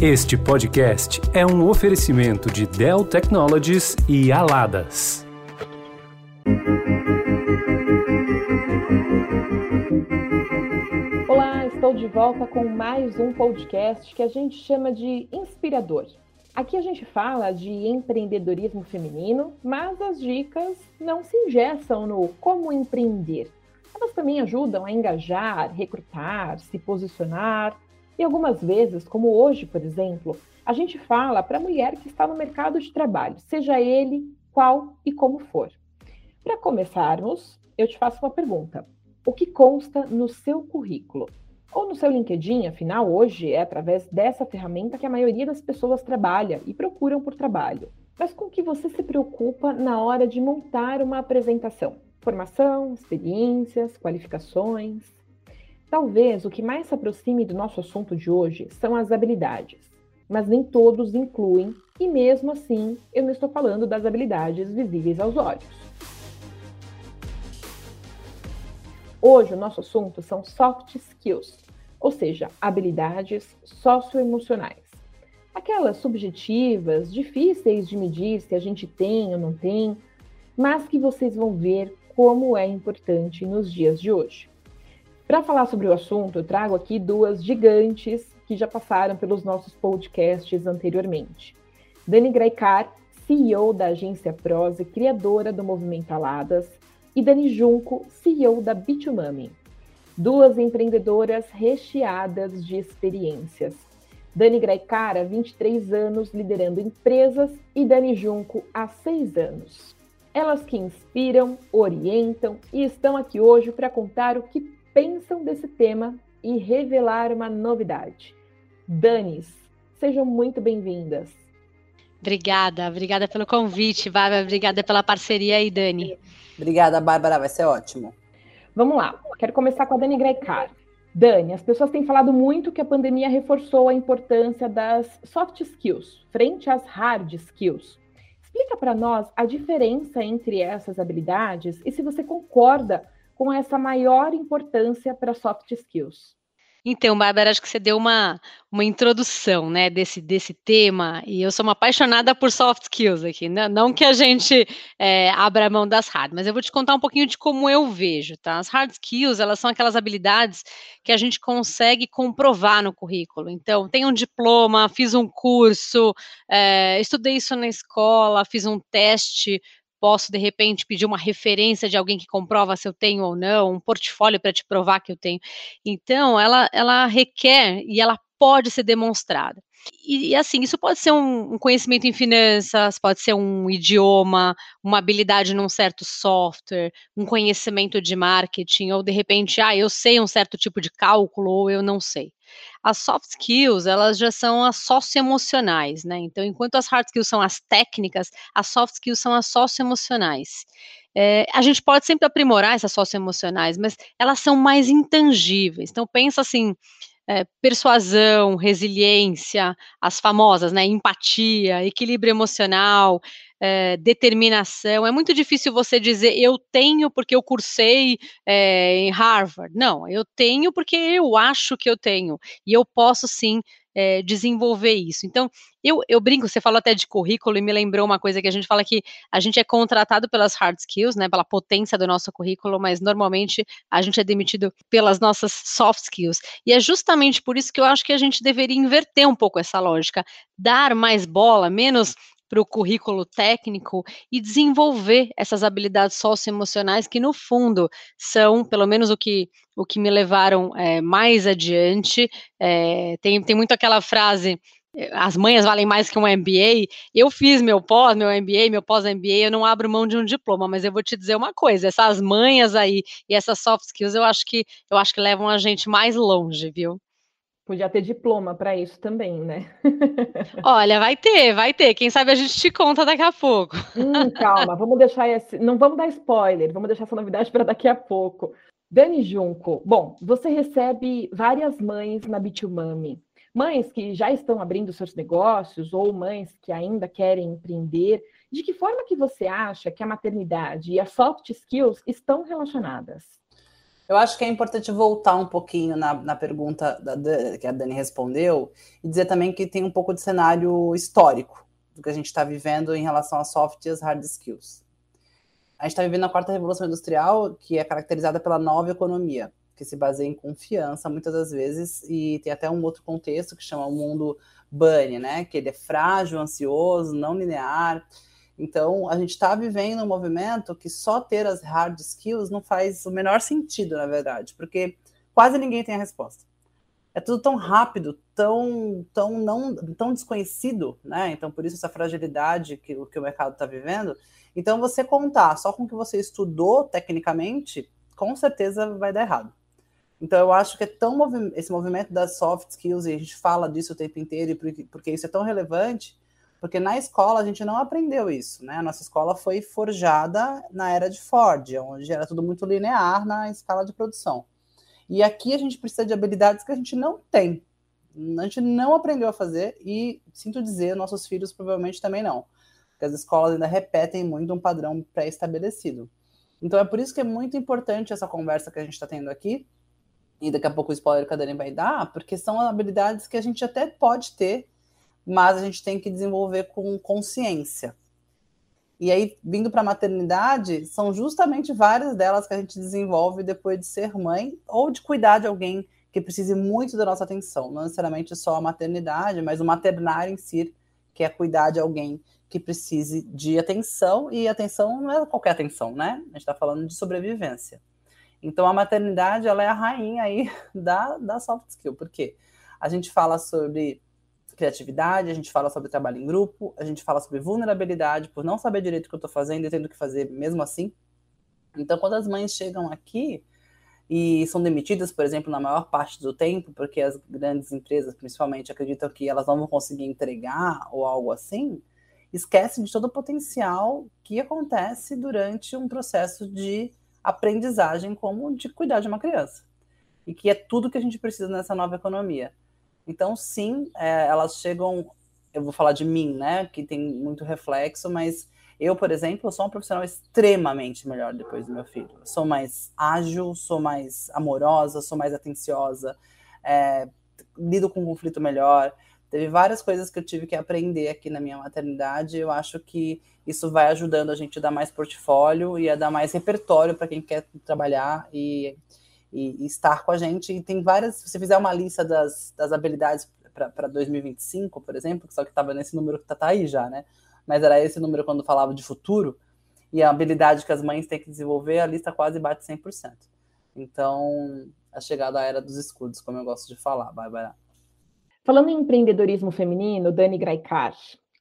Este podcast é um oferecimento de Dell Technologies e Aladas. Olá, estou de volta com mais um podcast que a gente chama de Inspirador. Aqui a gente fala de empreendedorismo feminino, mas as dicas não se ingessam no como empreender. Elas também ajudam a engajar, recrutar, se posicionar e algumas vezes, como hoje, por exemplo, a gente fala para a mulher que está no mercado de trabalho, seja ele qual e como for. Para começarmos, eu te faço uma pergunta: o que consta no seu currículo? Ou no seu LinkedIn, afinal, hoje é através dessa ferramenta que a maioria das pessoas trabalha e procuram por trabalho. Mas com que você se preocupa na hora de montar uma apresentação? Formação, experiências, qualificações. Talvez o que mais se aproxime do nosso assunto de hoje são as habilidades, mas nem todos incluem, e mesmo assim eu não estou falando das habilidades visíveis aos olhos. Hoje o nosso assunto são soft skills, ou seja, habilidades socioemocionais. Aquelas subjetivas, difíceis de medir se a gente tem ou não tem, mas que vocês vão ver como é importante nos dias de hoje. Para falar sobre o assunto, eu trago aqui duas gigantes que já passaram pelos nossos podcasts anteriormente. Dani Graikar, CEO da agência Prose, criadora do Movimento Aladas, e Dani Junco, CEO da Bitumami. Duas empreendedoras recheadas de experiências. Dani Graikar, há 23 anos liderando empresas, e Dani Junco, há 6 anos. Elas que inspiram, orientam e estão aqui hoje para contar o que pensam desse tema e revelar uma novidade. Danis, sejam muito bem-vindas. Obrigada, obrigada pelo convite, Bárbara, obrigada pela parceria aí, Dani. Obrigada, Bárbara, vai ser ótimo. Vamos lá, quero começar com a Dani Grecar. Dani, as pessoas têm falado muito que a pandemia reforçou a importância das soft skills frente às hard skills. Explica para nós a diferença entre essas habilidades e se você concorda com essa maior importância para soft skills? Então, Bárbara, acho que você deu uma, uma introdução, né, desse, desse tema, e eu sou uma apaixonada por soft skills aqui, né? não que a gente é, abra a mão das hard, mas eu vou te contar um pouquinho de como eu vejo, tá? As hard skills, elas são aquelas habilidades que a gente consegue comprovar no currículo, então, tenho um diploma, fiz um curso, é, estudei isso na escola, fiz um teste posso de repente pedir uma referência de alguém que comprova se eu tenho ou não, um portfólio para te provar que eu tenho. Então, ela, ela requer e ela pode ser demonstrada. E, assim, isso pode ser um, um, conhecimento em finanças, pode ser um idioma, uma habilidade num certo software, um conhecimento de marketing, ou de repente, ah, eu sei um certo tipo de cálculo, ou eu não sei. As soft skills, elas já são as socioemocionais, né? Então, enquanto as hard skills são as técnicas, as soft skills são as socioemocionais. É, a gente pode sempre aprimorar essas socioemocionais, mas elas são mais intangíveis. Então, pensa assim, é, persuasão, resiliência, as famosas, né, empatia, equilíbrio emocional, é, determinação. É muito difícil você dizer eu tenho porque eu cursei é, em Harvard. Não, eu tenho porque eu acho que eu tenho e eu posso sim é, desenvolver isso. Então, eu, eu brinco, você falou até de currículo e me lembrou uma coisa que a gente fala que a gente é contratado pelas hard skills, né, pela potência do nosso currículo, mas normalmente a gente é demitido pelas nossas soft skills. E é justamente por isso que eu acho que a gente deveria inverter um pouco essa lógica, dar mais bola, menos para o currículo técnico e desenvolver essas habilidades socioemocionais que, no fundo, são, pelo menos o que, o que me levaram é, mais adiante. É, tem, tem muito aquela frase as manhas valem mais que um MBA. Eu fiz meu pós, meu MBA, meu pós-MBA, eu não abro mão de um diploma, mas eu vou te dizer uma coisa, essas manhas aí e essas soft skills, eu acho que eu acho que levam a gente mais longe, viu? Podia ter diploma para isso também, né? Olha, vai ter, vai ter. Quem sabe a gente te conta daqui a pouco. Hum, calma, vamos deixar esse. Não vamos dar spoiler, vamos deixar essa novidade para daqui a pouco. Dani Junco, bom, você recebe várias mães na Bitumami. Mães que já estão abrindo seus negócios ou mães que ainda querem empreender. De que forma que você acha que a maternidade e as soft skills estão relacionadas? Eu acho que é importante voltar um pouquinho na, na pergunta da, que a Dani respondeu e dizer também que tem um pouco de cenário histórico do que a gente está vivendo em relação às soft e às hard skills. A gente está vivendo a quarta revolução industrial, que é caracterizada pela nova economia, que se baseia em confiança muitas das vezes e tem até um outro contexto que chama o mundo bunny, né? Que ele é frágil, ansioso, não linear então, a gente está vivendo um movimento que só ter as hard skills não faz o menor sentido, na verdade, porque quase ninguém tem a resposta. É tudo tão rápido, tão, tão, não, tão desconhecido, né? Então, por isso essa fragilidade que, que o mercado está vivendo. Então, você contar só com o que você estudou tecnicamente, com certeza vai dar errado. Então, eu acho que é tão movi esse movimento das soft skills, e a gente fala disso o tempo inteiro, porque, porque isso é tão relevante, porque na escola a gente não aprendeu isso, né? A nossa escola foi forjada na era de Ford, onde era tudo muito linear na escala de produção. E aqui a gente precisa de habilidades que a gente não tem. A gente não aprendeu a fazer e, sinto dizer, nossos filhos provavelmente também não. Porque as escolas ainda repetem muito um padrão pré-estabelecido. Então é por isso que é muito importante essa conversa que a gente está tendo aqui, e daqui a pouco o spoiler que a Dani vai dar, porque são habilidades que a gente até pode ter mas a gente tem que desenvolver com consciência. E aí, vindo para a maternidade, são justamente várias delas que a gente desenvolve depois de ser mãe ou de cuidar de alguém que precise muito da nossa atenção. Não necessariamente só a maternidade, mas o maternar em si, que é cuidar de alguém que precise de atenção, e atenção não é qualquer atenção, né? A gente está falando de sobrevivência. Então, a maternidade, ela é a rainha aí da, da soft skill, porque a gente fala sobre criatividade, a gente fala sobre trabalho em grupo, a gente fala sobre vulnerabilidade, por não saber direito o que eu estou fazendo e tendo que fazer mesmo assim. Então, quando as mães chegam aqui e são demitidas, por exemplo, na maior parte do tempo, porque as grandes empresas, principalmente, acreditam que elas não vão conseguir entregar ou algo assim, esquecem de todo o potencial que acontece durante um processo de aprendizagem, como de cuidar de uma criança. E que é tudo que a gente precisa nessa nova economia então, sim, é, elas chegam. Eu vou falar de mim, né? Que tem muito reflexo, mas eu, por exemplo, sou uma profissional extremamente melhor depois do meu filho. Sou mais ágil, sou mais amorosa, sou mais atenciosa, é, lido com conflito melhor. Teve várias coisas que eu tive que aprender aqui na minha maternidade. Eu acho que isso vai ajudando a gente a dar mais portfólio e a dar mais repertório para quem quer trabalhar e e, e, estar com a gente. E tem várias, se você fizer uma lista das, das habilidades para 2025, por exemplo, só que estava nesse número que está tá aí já, né? Mas era esse número quando falava de futuro, e a habilidade que as mães têm que desenvolver, a lista quase bate 100%. Então, a chegada à era dos escudos, como eu gosto de falar, Bárbara. Falando em empreendedorismo feminino, Dani Graikar,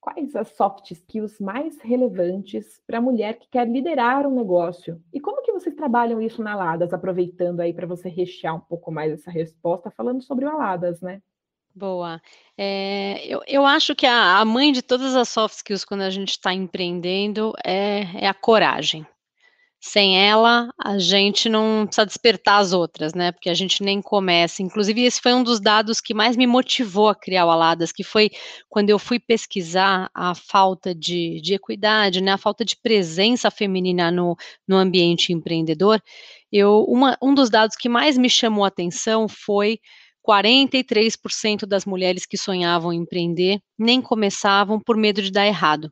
quais as soft skills mais relevantes para a mulher que quer liderar um negócio? E como que vocês trabalham isso na Aladas, aproveitando aí para você rechear um pouco mais essa resposta, falando sobre o Aladas, né? Boa. É, eu, eu acho que a, a, mãe de todas as soft skills quando a gente está empreendendo é, é a coragem. Sem ela, a gente não precisa despertar as outras, né? Porque a gente nem começa. Inclusive, esse foi um dos dados que mais me motivou a criar o Aladas, que foi quando eu fui pesquisar a falta de, de equidade, né? A falta de presença feminina no, no ambiente empreendedor. Eu, uma, um dos dados que mais me chamou a atenção foi 43% das mulheres que sonhavam em empreender nem começavam por medo de dar errado.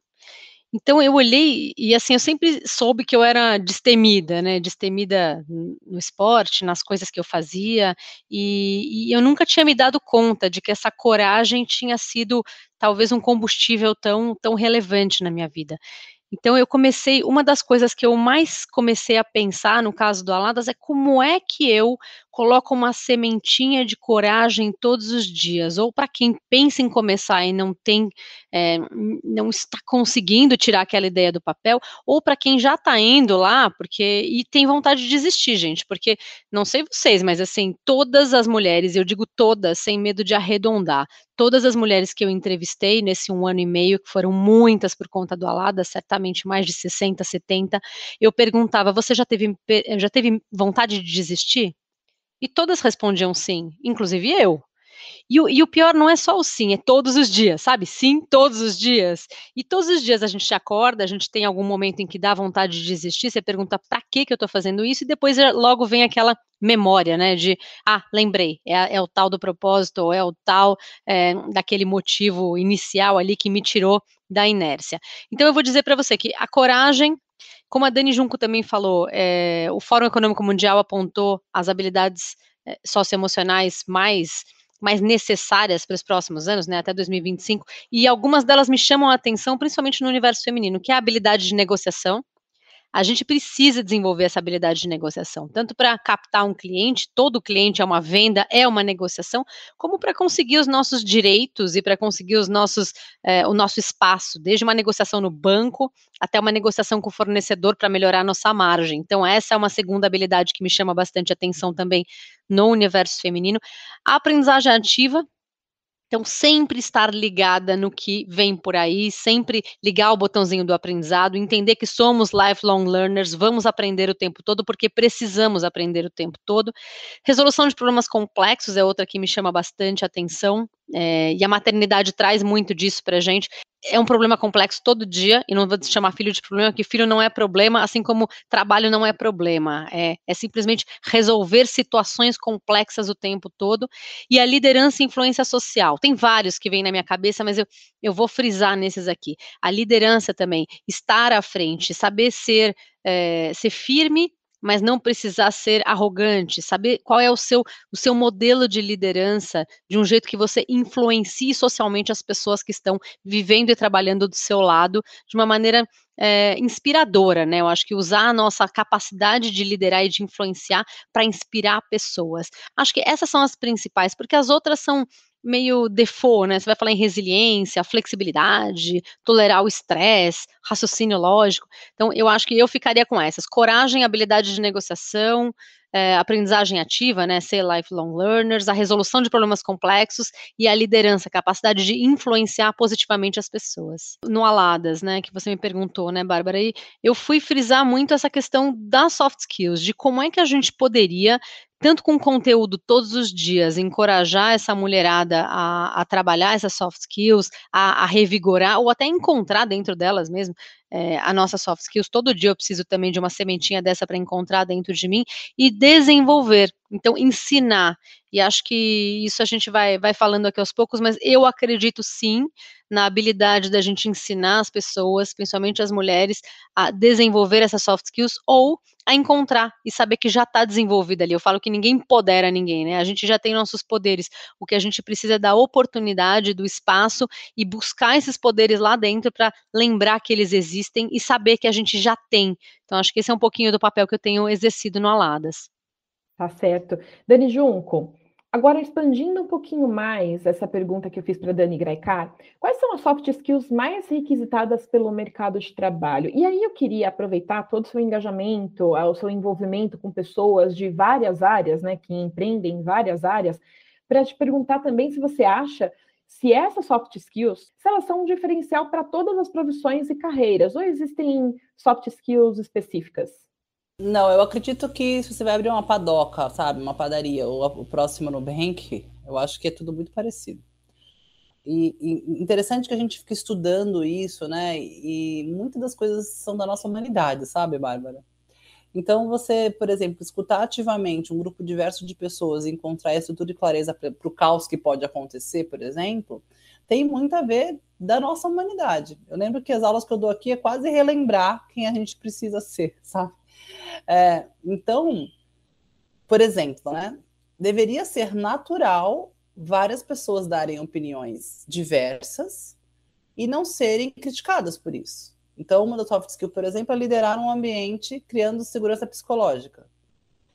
Então eu olhei e assim eu sempre soube que eu era destemida, né? Destemida no esporte, nas coisas que eu fazia, e, e, eu nunca tinha me dado conta de que essa coragem tinha sido talvez um combustível tão tão relevante na minha vida. Então eu comecei, uma das coisas que eu mais comecei a pensar no caso do Aladas é como é que eu coloco uma sementinha de coragem todos os dias, ou para quem pensa em começar e não tem, é, não está conseguindo tirar aquela ideia do papel, ou para quem já está indo lá, porque e tem vontade de desistir, gente, porque não sei vocês, mas assim todas as mulheres, eu digo todas, sem medo de arredondar, todas as mulheres que eu entrevistei nesse um ano e meio, que foram muitas por conta do Alada, certamente mais de 60, 70, eu perguntava: você já teve, já teve vontade de desistir? E todas respondiam sim, inclusive eu. E o, e o, pior não é só o sim, é todos os dias, sabe? Sim, todos os dias. E todos os dias a gente acorda, a gente tem algum momento em que dá vontade de desistir, você pergunta para que que eu tô fazendo isso, e depois é, logo vem aquela memória, né? De, ah, lembrei, é, é o tal do propósito, ou é o tal é, daquele motivo inicial ali que me tirou da inércia. Então eu vou dizer para você que a coragem como a Dani Junco também falou, é, o Fórum Econômico Mundial apontou as habilidades é, socioemocionais mais mais necessárias para os próximos anos, né, até 2025, e algumas delas me chamam a atenção, principalmente no universo feminino, que é a habilidade de negociação, a gente precisa desenvolver essa habilidade de negociação, tanto para captar um cliente, todo cliente é uma venda, é uma negociação, como para conseguir os nossos direitos e para conseguir os nossos, é, o nosso espaço, desde uma negociação no banco até uma negociação com o fornecedor para melhorar a nossa margem. Então, essa é uma segunda habilidade que me chama bastante atenção também no universo feminino. A aprendizagem ativa, então, sempre estar ligada no que vem por aí, sempre ligar o botãozinho do aprendizado, entender que somos lifelong learners, vamos aprender o tempo todo, porque precisamos aprender o tempo todo. Resolução de problemas complexos é outra que me chama bastante atenção, é, e a maternidade traz muito disso para gente é um problema complexo todo dia, e não vou chamar filho de problema, que filho não é problema, assim como trabalho não é problema. É, é simplesmente resolver situações complexas o tempo todo. E a liderança e influência social. Tem vários que vêm na minha cabeça, mas eu, eu vou frisar nesses aqui. A liderança também, estar à frente, saber ser, é, ser firme mas não precisar ser arrogante, saber qual é o seu, o seu modelo de liderança, de um jeito que você influencie socialmente as pessoas que estão vivendo e trabalhando do seu lado de uma maneira é, inspiradora, né? Eu acho que usar a nossa capacidade de liderar e de influenciar para inspirar pessoas. Acho que essas são as principais, porque as outras são meio default, né? Você vai falar em resiliência, flexibilidade, tolerar o estresse, raciocínio lógico. Então, eu acho que eu ficaria com essas: coragem, habilidade de negociação, é, aprendizagem ativa, né? Ser lifelong learners, a resolução de problemas complexos e a liderança, a capacidade de influenciar positivamente as pessoas. No Aladas, né? Que você me perguntou, né, Bárbara? E eu fui frisar muito essa questão das soft skills, de como é que a gente poderia tanto com conteúdo todos os dias, encorajar essa mulherada a, a trabalhar essas soft skills, a, a, revigorar, ou até encontrar dentro delas mesmo é, a nossa soft skills. Todo dia eu preciso também de uma sementinha dessa para encontrar dentro de mim e desenvolver. Então, ensinar. E acho que isso a gente vai, vai falando aqui aos poucos, mas eu acredito sim na habilidade da gente ensinar as pessoas, principalmente as mulheres, a desenvolver essas soft skills ou a encontrar e saber que já está desenvolvida ali. Eu falo que ninguém empodera ninguém, né? A gente já tem nossos poderes. O que a gente precisa é da oportunidade, do espaço e buscar esses poderes lá dentro para lembrar que eles existem e saber que a gente já tem. Então, acho que esse é um pouquinho do papel que eu tenho exercido no Aladas. Tá certo. Dani Junco, Agora, expandindo um pouquinho mais essa pergunta que eu fiz para Dani Graicar, quais são as soft skills mais requisitadas pelo mercado de trabalho? E aí eu queria aproveitar todo o seu engajamento, o seu envolvimento com pessoas de várias áreas, né, que empreendem em várias áreas, para te perguntar também se você acha se essas soft skills, se elas são um diferencial para todas as profissões e carreiras, ou existem soft skills específicas? Não, eu acredito que se você vai abrir uma padoca, sabe, uma padaria, ou o próximo Nubank, eu acho que é tudo muito parecido. E, e, interessante que a gente fica estudando isso, né? E muitas das coisas são da nossa humanidade, sabe, Bárbara? Então, você, por exemplo, escutar ativamente um grupo diverso de pessoas e encontrar estrutura e clareza para o caos que pode acontecer, por exemplo, tem muito a ver da nossa humanidade. Eu lembro que as aulas que eu dou aqui é quase relembrar quem a gente precisa ser, sabe? É, então, por exemplo, né, deveria ser natural várias pessoas darem opiniões diversas e não serem criticadas por isso. Então, uma das soft skills, por exemplo, é liderar um ambiente criando segurança psicológica.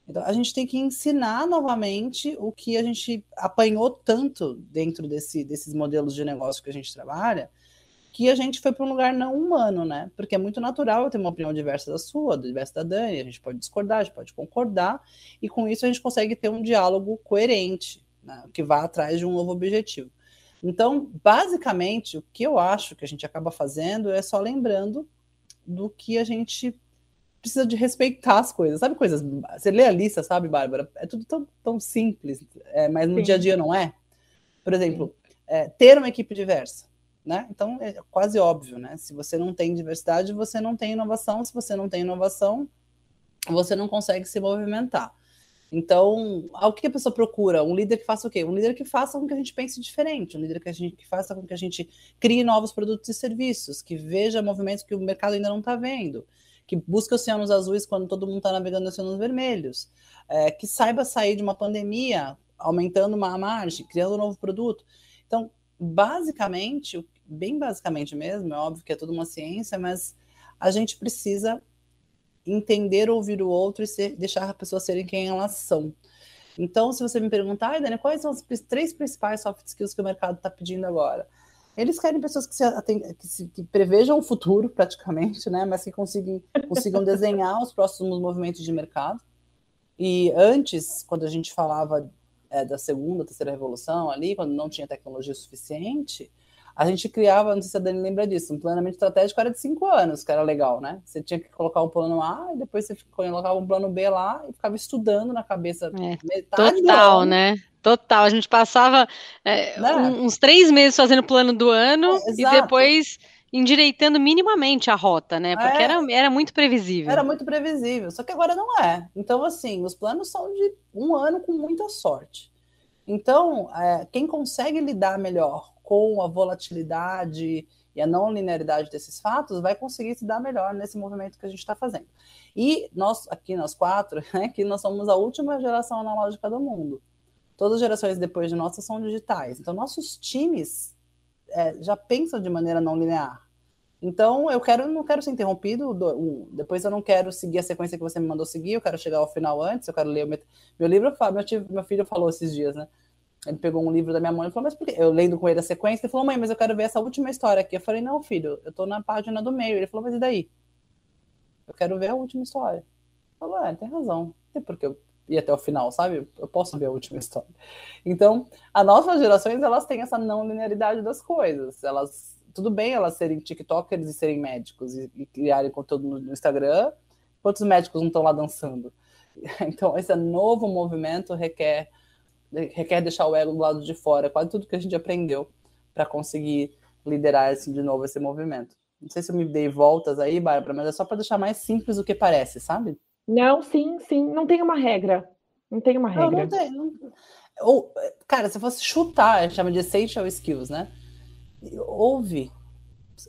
Então, a gente tem que ensinar novamente o que a gente apanhou tanto dentro desse, desses modelos de negócio que a gente trabalha, que a gente foi para um lugar não humano, né? Porque é muito natural eu ter uma opinião diversa da sua, diversa da Dani, a gente pode discordar, a gente pode concordar, e com isso a gente consegue ter um diálogo coerente, né? que vá atrás de um novo objetivo. Então, basicamente, o que eu acho que a gente acaba fazendo é só lembrando do que a gente precisa de respeitar as coisas. Sabe coisas? Você lê a lista, sabe, Bárbara? É tudo tão, tão simples, é, mas no Sim. dia a dia não é. Por exemplo, é, ter uma equipe diversa. Né? Então, é quase óbvio, né? Se você não tem diversidade, você não tem inovação. Se você não tem inovação, você não consegue se movimentar. Então, o que a pessoa procura? Um líder que faça o quê? Um líder que faça com que a gente pense diferente, um líder que, a gente, que faça com que a gente crie novos produtos e serviços, que veja movimentos que o mercado ainda não está vendo, que busque oceanos azuis quando todo mundo está navegando em oceanos vermelhos, é, que saiba sair de uma pandemia, aumentando uma margem, criando um novo produto. Basicamente, bem basicamente mesmo, é óbvio que é tudo uma ciência, mas a gente precisa entender, ouvir o outro e ser, deixar a pessoa serem quem elas são. Então, se você me perguntar, Dani, quais são as três principais soft skills que o mercado está pedindo agora? Eles querem pessoas que, se, que, se, que, prevejam o futuro, praticamente, né? mas que consigam, consigam desenhar os próximos movimentos de mercado. E antes, quando a gente falava é, da segunda, terceira revolução ali, quando não tinha tecnologia suficiente, a gente criava, não sei se a Dani lembra disso, um planejamento estratégico era de cinco anos, que era legal, né? Você tinha que colocar um plano A e depois você colocava um plano B lá e ficava estudando na cabeça é, Total, né? Total. A gente passava é, né? uns três meses fazendo o plano do ano é, e depois endireitando minimamente a rota, né? Porque é, era, era muito previsível. Era muito previsível, só que agora não é. Então, assim, os planos são de um ano com muita sorte. Então, é, quem consegue lidar melhor com a volatilidade e a não linearidade desses fatos vai conseguir se dar melhor nesse movimento que a gente está fazendo. E nós, aqui nós quatro, né, que nós somos a última geração analógica do mundo. Todas as gerações depois de nossa são digitais. Então, nossos times é, já pensam de maneira não linear. Então, eu quero, não quero ser interrompido, do, um, depois eu não quero seguir a sequência que você me mandou seguir, eu quero chegar ao final antes, eu quero ler o meu, meu livro, meu, tio, meu filho falou esses dias, né? Ele pegou um livro da minha mãe e falou, mas por quê? Eu lendo com ele a sequência, ele falou, mãe, mas eu quero ver essa última história aqui. Eu falei, não, filho, eu tô na página do meio. Ele falou, mas e daí? Eu quero ver a última história. Eu falou, é, tem razão. Não tem porque eu ir até o final, sabe? Eu posso ver a última história. Então, as nossas gerações, elas têm essa não linearidade das coisas. Elas, tudo bem elas serem tiktokers e serem médicos e, e criarem conteúdo no, Instagram, quantos médicos não estão lá dançando? Então, esse novo movimento requer requer deixar o ego do lado de fora, quase tudo que a gente aprendeu para conseguir liderar assim, de novo esse movimento. Não sei se eu me dei voltas aí, Bárbara, mas é só para deixar mais simples do que parece, sabe? Não, sim, sim. Não tem uma regra. Não tem uma regra. Não, não tem. Não... Ou, cara, se fosse chutar, a chama de essential skills, né? Ouve.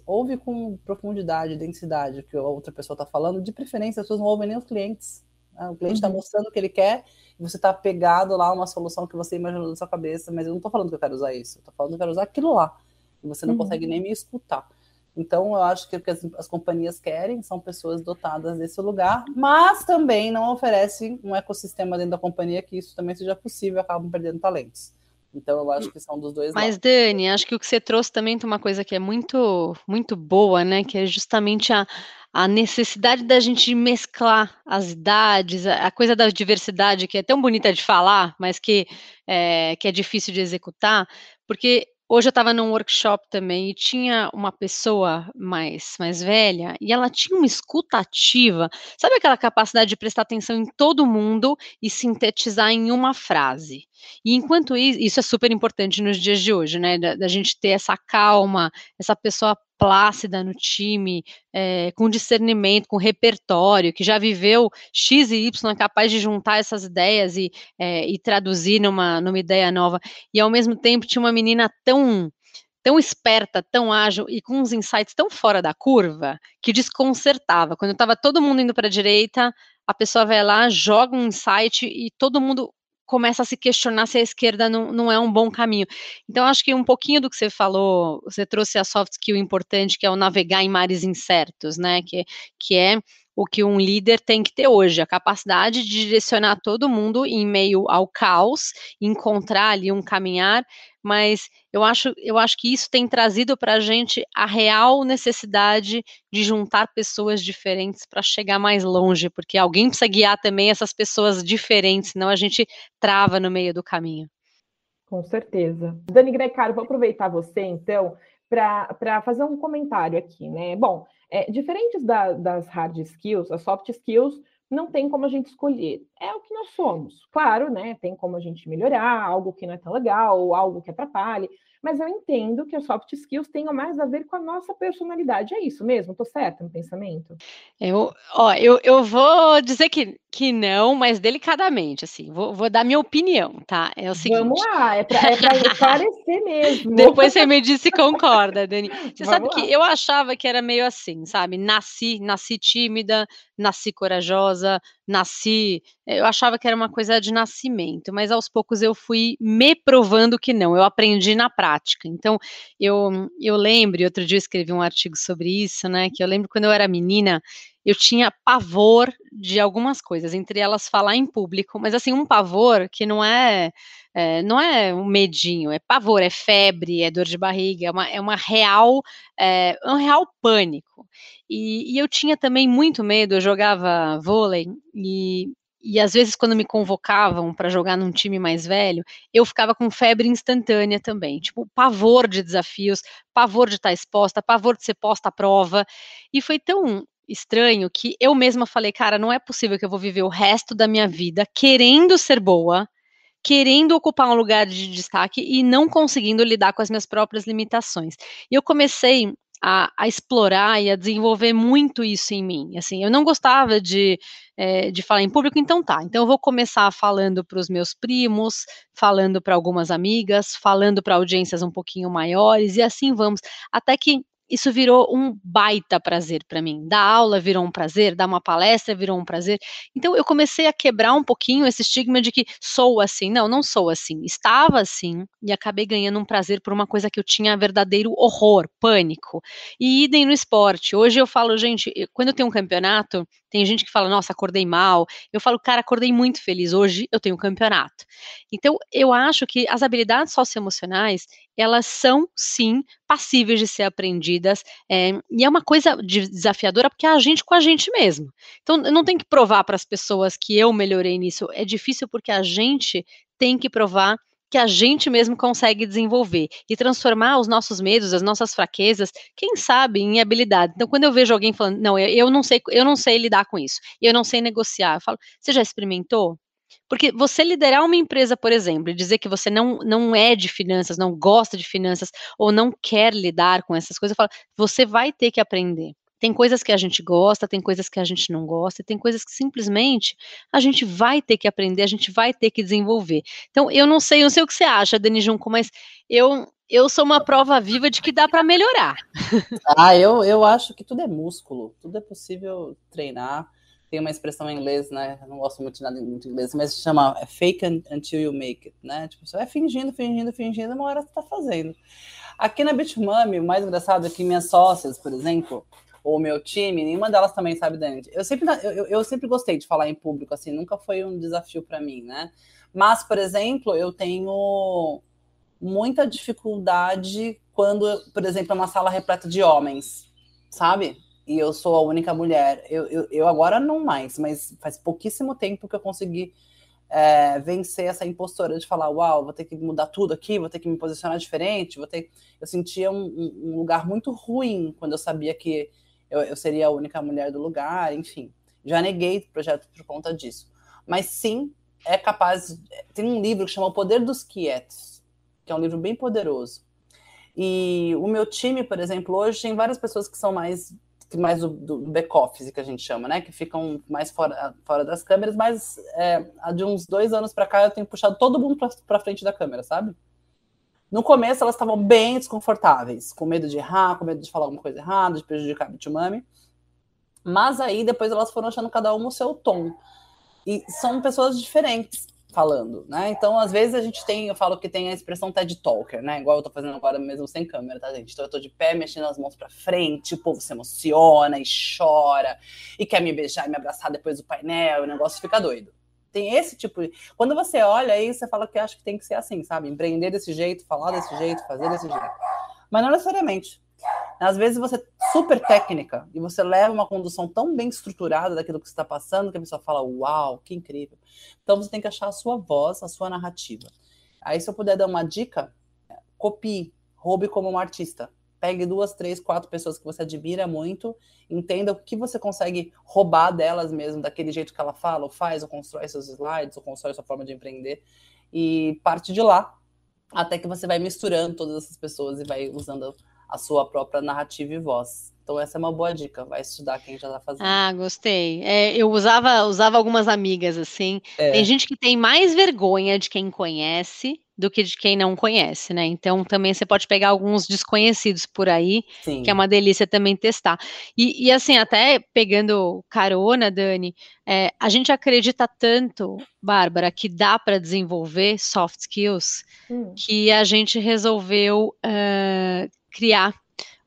Ouve com profundidade, densidade o que a outra pessoa está falando. De preferência, as pessoas não ouvem nem os clientes. Né? O cliente está uhum. mostrando o que ele quer e você está pegado lá uma solução que você imaginou na sua cabeça, mas eu não estou falando que eu quero usar isso. Eu tô falando que eu quero usar aquilo lá. E você não uhum. consegue nem me escutar. Então, eu acho que o que as, as, companhias querem são pessoas dotadas desse lugar, mas também não oferecem um ecossistema dentro da companhia que isso também seja possível acabam perdendo talentos. Então, eu acho que são dos dois Mas, lados. Dani, acho que o que você trouxe também tem uma coisa que é muito, muito boa, né? Que é justamente a, a necessidade da gente mesclar as idades, a, a coisa da diversidade, que é tão bonita de falar, mas que é, que é difícil de executar, porque Hoje eu estava num workshop também e tinha uma pessoa mais, mais velha e ela tinha uma escuta ativa, sabe aquela capacidade de prestar atenção em todo mundo e sintetizar em uma frase. E enquanto isso, isso é super importante nos dias de hoje, né? Da, da gente ter essa calma, essa pessoa plácida no time, é, com discernimento, com repertório, que já viveu X e Y, é capaz de juntar essas ideias e, é, e traduzir numa, numa ideia nova. E ao mesmo tempo tinha uma menina tão tão esperta, tão ágil e com uns insights tão fora da curva que desconcertava. Quando estava todo mundo indo para a direita, a pessoa vai lá, joga um insight e todo mundo começa a se questionar se a esquerda não, não é um bom caminho. Então, acho que um pouquinho do que você falou, você trouxe a soft skill importante, que é o navegar em mares incertos, né? Que, que é o que um líder tem que ter hoje, a capacidade de direcionar todo mundo em meio ao caos, encontrar ali um caminhar, mas eu acho, eu acho que isso tem trazido para a gente a real necessidade de juntar pessoas diferentes para chegar mais longe, porque alguém precisa guiar também essas pessoas diferentes, senão a gente trava no meio do caminho. Com certeza. Dani Grecaro, vou aproveitar você, então, para fazer um comentário aqui, né? Bom, é, diferentes da, das hard skills, as soft skills não tem como a gente escolher. É o que nós somos. Claro, né? Tem como a gente melhorar, algo que não é tão legal, ou algo que atrapalhe, mas eu entendo que as soft skills tenham mais a ver com a nossa personalidade. É isso mesmo? Estou certa no pensamento? Eu, ó, eu, eu vou dizer que, que não, mas delicadamente, assim, vou, vou dar minha opinião, tá? É o seguinte. Vamos lá, é para é esclarecer mesmo. Depois você me disse se concorda, Dani. Você Vamos sabe lá. que eu achava que era meio assim, sabe? Nasci, nasci tímida, nasci corajosa, nasci. Eu achava que era uma coisa de nascimento, mas aos poucos eu fui me provando que não, eu aprendi na prática. Então, eu, eu lembro, outro dia eu escrevi um artigo sobre isso, né? Que eu lembro quando eu era menina, eu tinha pavor de algumas coisas, entre elas falar em público, mas assim, um pavor que não é, é, não é um medinho, é pavor, é febre, é dor de barriga, é uma, é uma real, é, um real pânico. E, e eu tinha também muito medo, eu jogava vôlei e, e às vezes quando me convocavam para jogar num time mais velho, eu ficava com febre instantânea também, tipo pavor de desafios, pavor de estar exposta, pavor de ser posta à prova, e foi tão estranho que eu mesma falei, cara, não é possível que eu vou viver o resto da minha vida querendo ser boa, querendo ocupar um lugar de destaque e não conseguindo lidar com as minhas próprias limitações. E eu comecei a, a, explorar e a desenvolver muito isso em mim. Assim, eu não gostava de, é, de falar em público, então tá. Então eu vou começar falando para os meus primos, falando para algumas amigas, falando para audiências um pouquinho maiores, e assim vamos. Até que isso virou um baita prazer para mim. Dar aula virou um prazer, dar uma palestra virou um prazer. Então eu comecei a quebrar um pouquinho esse estigma de que sou assim. Não, não sou assim. Estava assim e acabei ganhando um prazer por uma coisa que eu tinha verdadeiro horror, pânico. E idem no esporte. Hoje eu falo, gente, quando eu tenho um campeonato, tem gente que fala, nossa, acordei mal. Eu falo, cara, acordei muito feliz. Hoje eu tenho um campeonato. Então, eu acho que as habilidades socioemocionais, elas são, sim, passíveis de ser aprendidas. É, e é uma coisa desafiadora porque é a gente com a gente mesmo. Então, não tenho que provar para as pessoas que eu melhorei nisso. É difícil porque a gente tem que provar que a gente mesmo consegue desenvolver e transformar os nossos medos, as nossas fraquezas, quem sabe, em habilidade. Então, quando eu vejo alguém falando, não, eu não sei, eu não sei lidar com isso, eu não sei negociar, eu falo, você já experimentou? Porque você liderar uma empresa, por exemplo, e dizer que você não, não é de finanças, não gosta de finanças, ou não quer lidar com essas coisas, eu falo, você vai ter que aprender. Tem coisas que a gente gosta, tem coisas que a gente não gosta, tem coisas que simplesmente a gente vai ter que aprender, a gente vai ter que desenvolver. Então, eu não sei, eu não sei o que você acha, Dani Junco, mas eu eu sou uma prova viva de que dá para melhorar. Ah, eu, eu acho que tudo é músculo, tudo é possível treinar. Tem uma expressão em inglês, né? Eu não gosto muito de nada muito inglês, mas se chama é fake until you make it, né? Tipo, você vai fingindo, fingindo, fingindo, uma hora você tá fazendo. Aqui na Bitmami, o mais engraçado é que minhas sócias, por exemplo, ou meu time, nenhuma delas também sabe Dante. Eu sempre, eu, eu sempre gostei de falar em público, assim, nunca foi um desafio para mim, né? Mas, por exemplo, eu tenho muita dificuldade quando, por exemplo, é uma sala repleta de homens, sabe? E eu sou a única mulher. Eu, eu, eu agora não mais, mas faz pouquíssimo tempo que eu consegui é, vencer essa impostora de falar, uau, vou ter que mudar tudo aqui, vou ter que me posicionar diferente, vou ter. Eu sentia um, um lugar muito ruim quando eu sabia que eu, eu seria a única mulher do lugar, enfim. Já neguei o projeto por conta disso. Mas sim, é capaz. Tem um livro que chama O Poder dos Quietos, que é um livro bem poderoso. E o meu time, por exemplo, hoje tem várias pessoas que são mais mais do, do back-office, que a gente chama, né? Que ficam mais fora, fora das câmeras, mas é, de uns dois anos para cá eu tenho puxado todo mundo para frente da câmera, sabe? No começo, elas estavam bem desconfortáveis, com medo de errar, com medo de falar alguma coisa errada, de prejudicar a Bitumami. Mas aí, depois, elas foram achando cada uma o seu tom. E são pessoas diferentes falando, né? Então, às vezes, a gente tem, eu falo que tem a expressão TED Talker, né? Igual eu tô fazendo agora mesmo sem câmera, tá, gente? Então, eu tô de pé, mexendo as mãos para frente, o povo se emociona e chora, e quer me beijar e me abraçar depois do painel, o negócio fica doido. Tem esse tipo de. Quando você olha aí, você fala que acha que tem que ser assim, sabe? Empreender desse jeito, falar desse jeito, fazer desse jeito. Mas não necessariamente. Às vezes você é super técnica e você leva uma condução tão bem estruturada daquilo que você está passando que a pessoa fala: Uau, que incrível. Então você tem que achar a sua voz, a sua narrativa. Aí, se eu puder dar uma dica, copie, roube como um artista. Pegue duas, três, quatro pessoas que você admira muito, entenda o que você consegue roubar delas mesmo, daquele jeito que ela fala, ou faz, ou constrói seus slides, ou constrói sua forma de empreender, e parte de lá, até que você vai misturando todas essas pessoas e vai usando a sua própria narrativa e voz. Então essa é uma boa dica, vai estudar quem já está fazendo. Ah, gostei. É, eu usava, usava algumas amigas assim. É. Tem gente que tem mais vergonha de quem conhece do que de quem não conhece, né? Então também você pode pegar alguns desconhecidos por aí, Sim. que é uma delícia também testar. E, e assim, até pegando carona, Dani, é, a gente acredita tanto, Bárbara, que dá para desenvolver soft skills, hum. que a gente resolveu uh, criar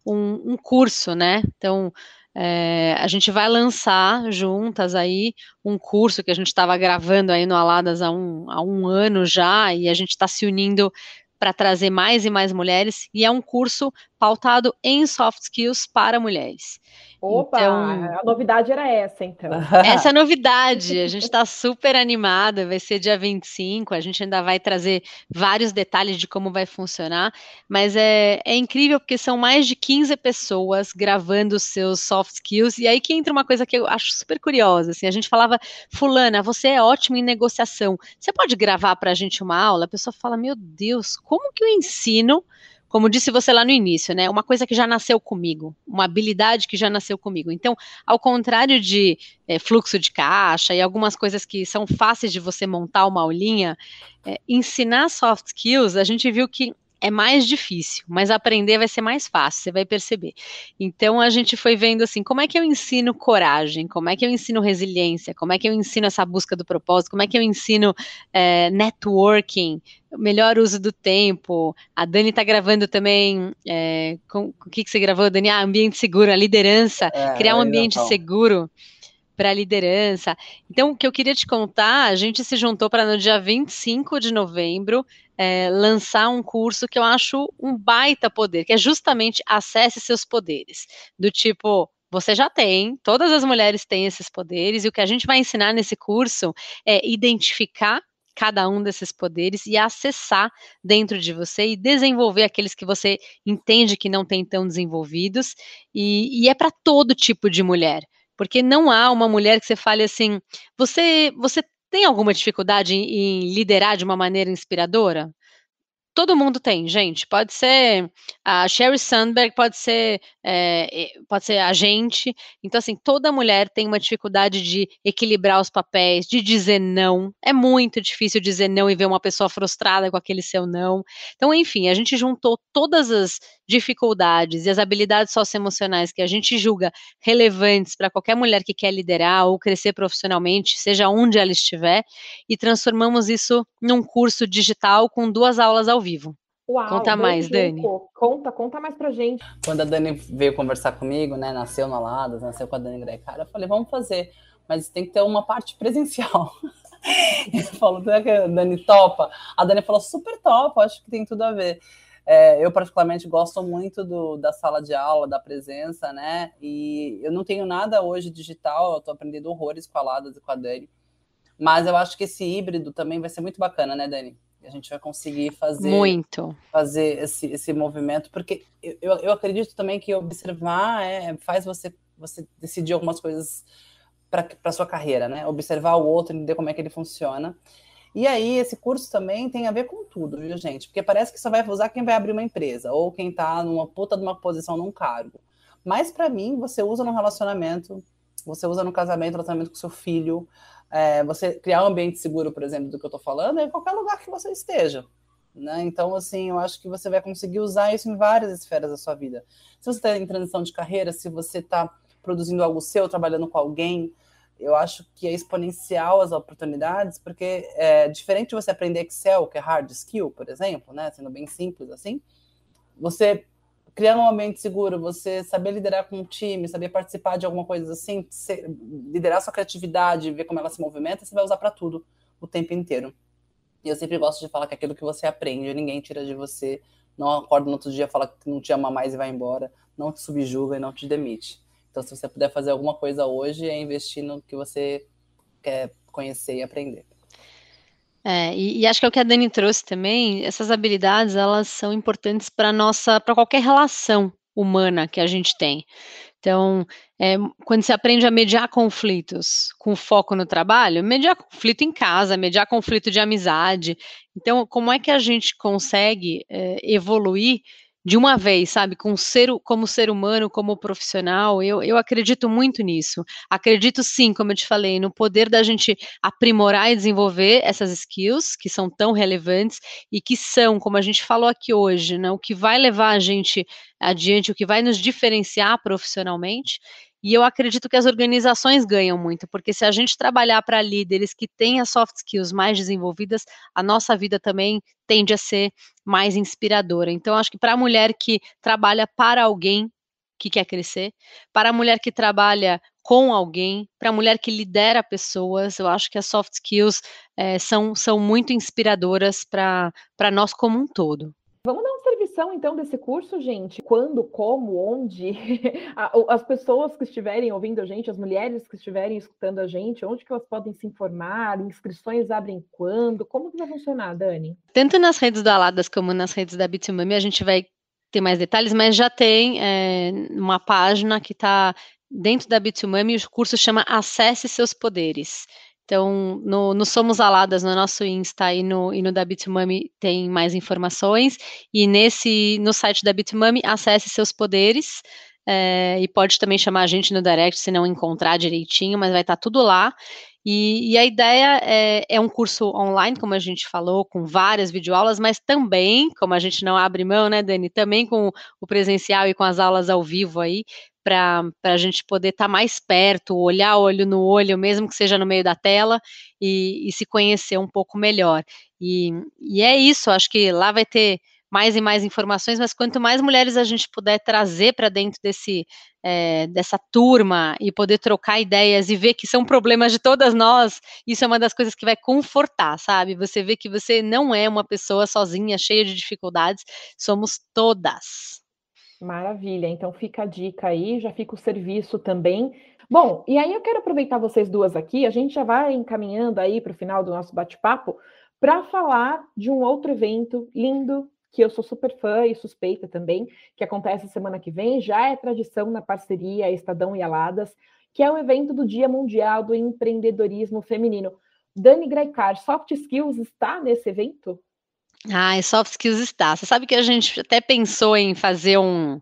um, um curso, né? Então, é, a gente vai lançar juntas aí um curso que a gente estava gravando aí no Aladas há um, há um ano já, e a gente está se unindo para trazer mais e mais mulheres, e é um curso pautado em soft skills para mulheres. Opa, então, a novidade era essa, então. Essa é a novidade, a gente está super animada, vai ser dia 25, a gente ainda vai trazer vários detalhes de como vai funcionar, mas é, é incrível porque são mais de 15 pessoas gravando os seus soft skills, e aí que entra uma coisa que eu acho super curiosa, assim, a gente falava, fulana, você é ótima em negociação, você pode gravar para a gente uma aula? A pessoa fala, meu Deus, como que eu ensino como disse você lá no início, né? Uma coisa que já nasceu comigo, uma habilidade que já nasceu comigo. Então, ao contrário de é, fluxo de caixa e algumas coisas que são fáceis de você montar uma aulinha, é, ensinar soft skills, a gente viu que é mais difícil, mas aprender vai ser mais fácil, você vai perceber. Então a gente foi vendo assim, como é que eu ensino coragem, como é que eu ensino resiliência, como é que eu ensino essa busca do propósito, como é que eu ensino é, networking, melhor uso do tempo. A Dani está gravando também. É, com, o que, que você gravou, Dani? Ah, ambiente seguro, a liderança, é, criar um ambiente seguro para a liderança. Então, o que eu queria te contar, a gente se juntou para no dia 25 de novembro é, lançar um curso que eu acho um baita poder, que é justamente acesse seus poderes. Do tipo, você já tem, todas as mulheres têm esses poderes, e o que a gente vai ensinar nesse curso é identificar cada um desses poderes e acessar dentro de você e desenvolver aqueles que você entende que não tem tão desenvolvidos, e, e é para todo tipo de mulher. Porque não há uma mulher que você fale assim, você, você tem alguma dificuldade em, em liderar de uma maneira inspiradora? todo mundo tem, gente. Pode ser a Sherry Sandberg, pode ser, é, pode ser a gente. Então, assim, toda mulher tem uma dificuldade de equilibrar os papéis, de dizer não. É muito difícil dizer não e ver uma pessoa frustrada com aquele seu não. Então, enfim, a gente juntou todas as dificuldades e as habilidades socioemocionais que a gente julga relevantes para qualquer mulher que quer liderar ou crescer profissionalmente, seja onde ela estiver, e transformamos isso num curso digital com duas aulas ao vivo. Uau, conta mais, Dani. Conta, conta mais pra gente. Quando a Dani veio conversar comigo, né, nasceu no Aladas, nasceu com a Dani Grecar, eu falei, vamos fazer, mas tem que ter uma parte presencial. Ele falou, será que a Dani topa? A Dani falou, super top, acho que tem tudo a ver. É, eu, particularmente, gosto muito do, da sala de aula, da presença, né? E eu não tenho nada hoje digital, eu estou aprendendo horrores com a Ladas e com a Dani. Mas eu acho que esse híbrido também vai ser muito bacana, né, Dani? A gente vai conseguir fazer muito fazer esse, esse movimento, porque eu, eu acredito também que observar é, faz você, você decidir algumas coisas para sua carreira, né? Observar o outro, entender como é que ele funciona. E aí, esse curso também tem a ver com tudo, viu, gente? Porque parece que só vai usar quem vai abrir uma empresa, ou quem está numa puta de uma posição num cargo. Mas, para mim, você usa no relacionamento, você usa no casamento, tratamento com seu filho, é, você criar um ambiente seguro, por exemplo, do que eu estou falando, é em qualquer lugar que você esteja. Né? Então, assim, eu acho que você vai conseguir usar isso em várias esferas da sua vida. Se você está em transição de carreira, se você está produzindo algo seu, trabalhando com alguém, eu acho que é exponencial as oportunidades, porque é diferente de você aprender Excel, que é hard skill, por exemplo, né, sendo bem simples assim, você criar um ambiente seguro, você saber liderar com um time, saber participar de alguma coisa assim, ser, liderar sua criatividade, ver como ela se movimenta, você vai usar para tudo o tempo inteiro. E eu sempre gosto de falar que aquilo que você aprende, ninguém tira de você, não acorda no outro dia, fala que não te ama mais e vai embora, não te subjuga e não te demite. Então, se você puder fazer alguma coisa hoje, é investir no que você quer conhecer e aprender. É, e, e, acho que é o que a Dani trouxe também, essas habilidades, elas são importantes para nossa, para qualquer relação, humana que a gente tem. Então, é, quando você aprende a mediar conflitos com foco no trabalho, mediar conflito em casa, mediar conflito de amizade. Então, como é que a gente consegue é, evoluir de uma vez, sabe, com ser, como ser humano, como profissional, eu, eu acredito muito nisso. Acredito sim, como eu te falei, no poder da gente aprimorar e desenvolver essas skills que são tão relevantes e que são, como a gente falou aqui hoje, né, o que vai levar a gente adiante, o que vai nos diferenciar profissionalmente. E eu acredito que as organizações ganham muito, porque se a gente trabalhar para líderes que têm as soft skills mais desenvolvidas, a nossa vida também tende a ser mais inspiradora. Então, acho que para a mulher que trabalha para alguém que quer crescer, para a mulher que trabalha com alguém, para a mulher que lidera pessoas, eu acho que as soft skills é, são, são muito inspiradoras para nós como um todo. Vamos dar uma servição, então, desse curso, gente? Quando, como, onde? As pessoas que estiverem ouvindo a gente, as mulheres que estiverem escutando a gente, onde que elas podem se informar? Inscrições abrem quando? Como que vai funcionar, Dani? Tanto nas redes do Aladas como nas redes da Bitumami, a gente vai ter mais detalhes, mas já tem é, uma página que está dentro da Bitumami, o curso chama Acesse Seus Poderes. Então, no, no, Somos Aladas, no nosso Insta e no, e no da Bitmami tem mais informações. E nesse, no site da Bitmami, acesse seus poderes. É, e pode também chamar a gente no direct se não encontrar direitinho, mas vai estar tá tudo lá. E, e a ideia é, é, um curso online, como a gente falou, com várias videoaulas, mas também, como a gente não abre mão, né, Dani, também com o presencial e com as aulas ao vivo aí, para a gente poder estar tá mais perto, olhar olho no olho, mesmo que seja no meio da tela, e, e se conhecer um pouco melhor. E, e é isso, acho que lá vai ter mais e mais informações, mas quanto mais mulheres a gente puder trazer para dentro desse é, dessa turma e poder trocar ideias e ver que são problemas de todas nós, isso é uma das coisas que vai confortar, sabe? Você vê que você não é uma pessoa sozinha, cheia de dificuldades, somos todas. Maravilha, então fica a dica aí, já fica o serviço também. Bom, e aí eu quero aproveitar vocês duas aqui, a gente já vai encaminhando aí para o final do nosso bate-papo, para falar de um outro evento lindo, que eu sou super fã e suspeita também, que acontece semana que vem, já é tradição na parceria Estadão e Aladas, que é o evento do Dia Mundial do Empreendedorismo Feminino. Dani Graicar, Soft Skills está nesse evento? Ah, soft skills está. Você sabe que a gente até pensou em fazer um,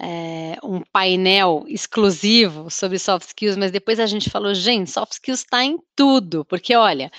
é, um painel exclusivo sobre soft skills, mas depois a gente falou, gente, soft skills está em tudo, porque olha,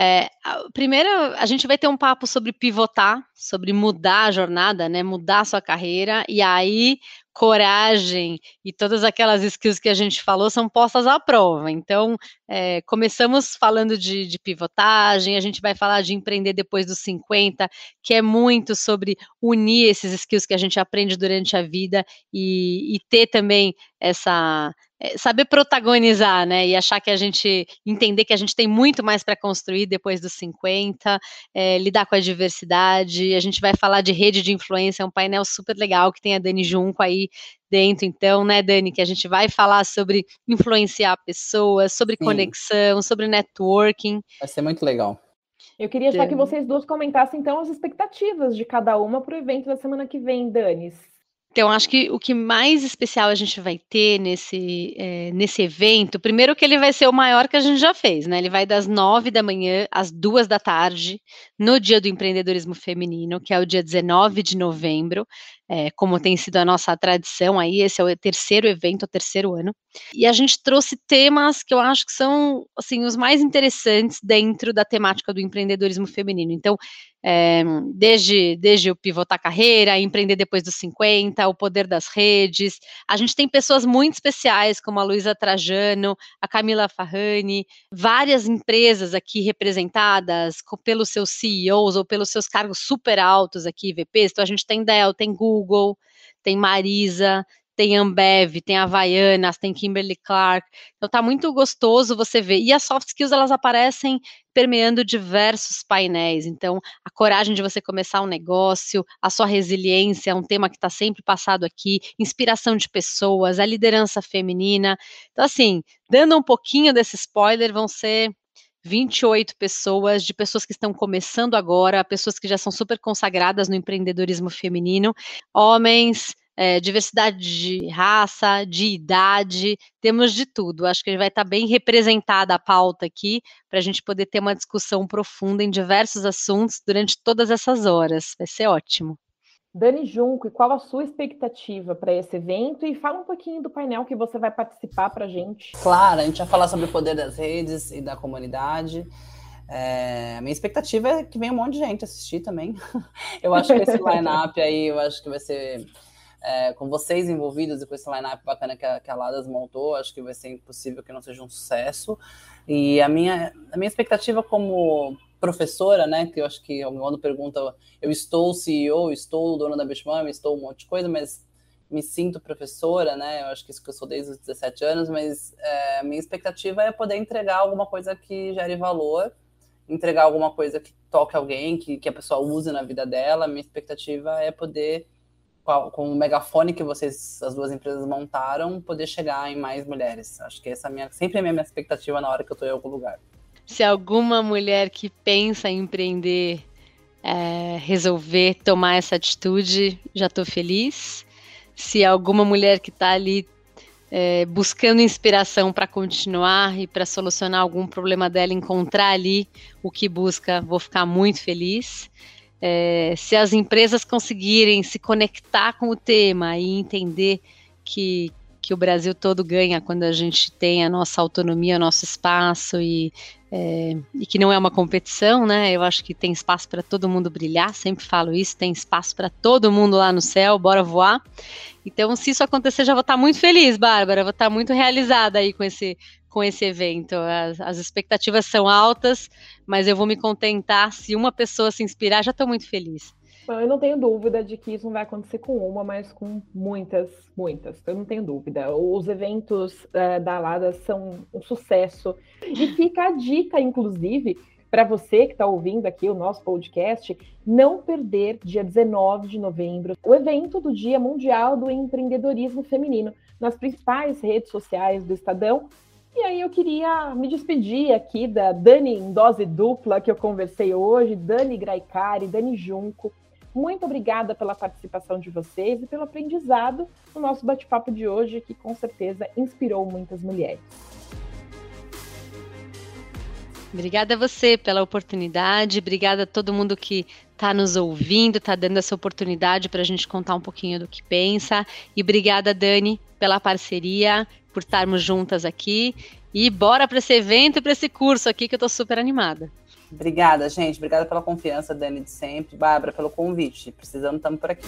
é, primeiro a gente vai ter um papo sobre pivotar, sobre mudar a jornada, né, mudar a sua carreira, e aí coragem e todas aquelas skills que a gente falou são postas à prova. Então, é, começamos falando de, de, pivotagem, a gente vai falar de empreender depois dos 50, que é muito sobre unir esses skills que a gente aprende durante a vida e, e ter também essa saber protagonizar, né? E achar que a gente entender que a gente tem muito mais para construir depois dos 50, é, lidar com a diversidade. A gente vai falar de rede de influência, é um painel super legal que tem a Dani Junco aí dentro, então, né, Dani, que a gente vai falar sobre influenciar pessoas, sobre Sim. conexão, sobre networking. Vai ser muito legal. Eu queria já que vocês duas comentassem, então, as expectativas de cada uma para o evento da semana que vem, Dani. Então, acho que o que mais especial a gente vai ter nesse, é, nesse evento, primeiro que ele vai ser o maior que a gente já fez, né? Ele vai das nove da manhã às duas da tarde, no dia do empreendedorismo feminino, que é o dia 19 de novembro é, como tem sido a nossa tradição aí, esse é o terceiro evento, o terceiro ano. E a gente trouxe temas que eu acho que são, assim, os mais interessantes dentro da temática do empreendedorismo feminino. Então, é, desde, desde o pivotar carreira, empreender depois dos 50, o poder das redes. A gente tem pessoas muito especiais, como a Luísa Trajano, a Camila Farrani, várias empresas aqui representadas pelos seus CEOs ou pelos seus cargos super altos aqui, VPs. Então, a gente tem Dell, tem Google, Google, tem Marisa, tem Ambev, tem Havaianas, tem Kimberly Clark. Então tá muito gostoso você ver. E as soft skills elas aparecem permeando diversos painéis. Então, a coragem de você começar um negócio, a sua resiliência, é um tema que está sempre passado aqui, inspiração de pessoas, a liderança feminina. Então, assim, dando um pouquinho desse spoiler, vão ser 28 pessoas, de pessoas que estão começando agora, pessoas que já são super consagradas no empreendedorismo feminino, homens, é, diversidade de raça, de idade, temos de tudo. Acho que vai estar bem representada a pauta aqui, para a gente poder ter uma discussão profunda em diversos assuntos durante todas essas horas. Vai ser ótimo. Dani Junco, e qual a sua expectativa para esse evento? E fala um pouquinho do painel que você vai participar para a gente. Claro, a gente vai falar sobre o poder das redes e da comunidade. É, a minha expectativa é que venha um monte de gente assistir também. Eu acho que esse line-up aí, eu acho que vai ser é, com vocês envolvidos e com esse line-up bacana que a, que a Ladas montou, acho que vai ser impossível que não seja um sucesso. E a minha, a minha expectativa como professora, né, que eu acho que quando pergunta, eu estou CEO, estou dono da Bitmami, estou um monte de coisa, mas me sinto professora, né, eu acho que isso que eu sou desde os 17 anos, mas é, minha expectativa é poder entregar alguma coisa que gere valor, entregar alguma coisa que toque alguém, que, que a pessoa use na vida dela, minha expectativa é poder com o megafone que vocês, as duas empresas montaram, poder chegar em mais mulheres. Acho que essa é minha, sempre é a minha expectativa na hora que eu estou em algum lugar. Se alguma mulher que pensa em empreender é, resolver tomar essa atitude, já estou feliz. Se alguma mulher que está ali é, buscando inspiração para continuar e para solucionar algum problema dela, encontrar ali o que busca, vou ficar muito feliz. É, se as empresas conseguirem se conectar com o tema e entender que, que o Brasil todo ganha quando a gente tem a nossa autonomia, o nosso espaço e, é, e que não é uma competição, né? Eu acho que tem espaço para todo mundo brilhar, sempre falo isso, tem espaço para todo mundo lá no céu, bora voar. Então, se isso acontecer, já vou estar muito feliz, Bárbara, vou estar muito realizada aí com esse, com esse evento. As, as expectativas são altas, mas eu vou me contentar se uma pessoa se inspirar, já estou muito feliz. Eu não tenho dúvida de que isso não vai acontecer com uma, mas com muitas, muitas. Eu não tenho dúvida. Os eventos é, da Alada são um sucesso. E fica a dica, inclusive, para você que está ouvindo aqui o nosso podcast, não perder dia 19 de novembro, o evento do Dia Mundial do Empreendedorismo Feminino, nas principais redes sociais do Estadão. E aí eu queria me despedir aqui da Dani em dose dupla que eu conversei hoje, Dani Graicari, Dani Junco. Muito obrigada pela participação de vocês e pelo aprendizado no nosso bate-papo de hoje, que com certeza inspirou muitas mulheres. Obrigada a você pela oportunidade, obrigada a todo mundo que está nos ouvindo, está dando essa oportunidade para a gente contar um pouquinho do que pensa. E obrigada, Dani, pela parceria, por estarmos juntas aqui. E bora para esse evento e para esse curso aqui que eu estou super animada. Obrigada, gente. Obrigada pela confiança, Dani, de sempre. Bárbara, pelo convite. Precisando, estamos por aqui.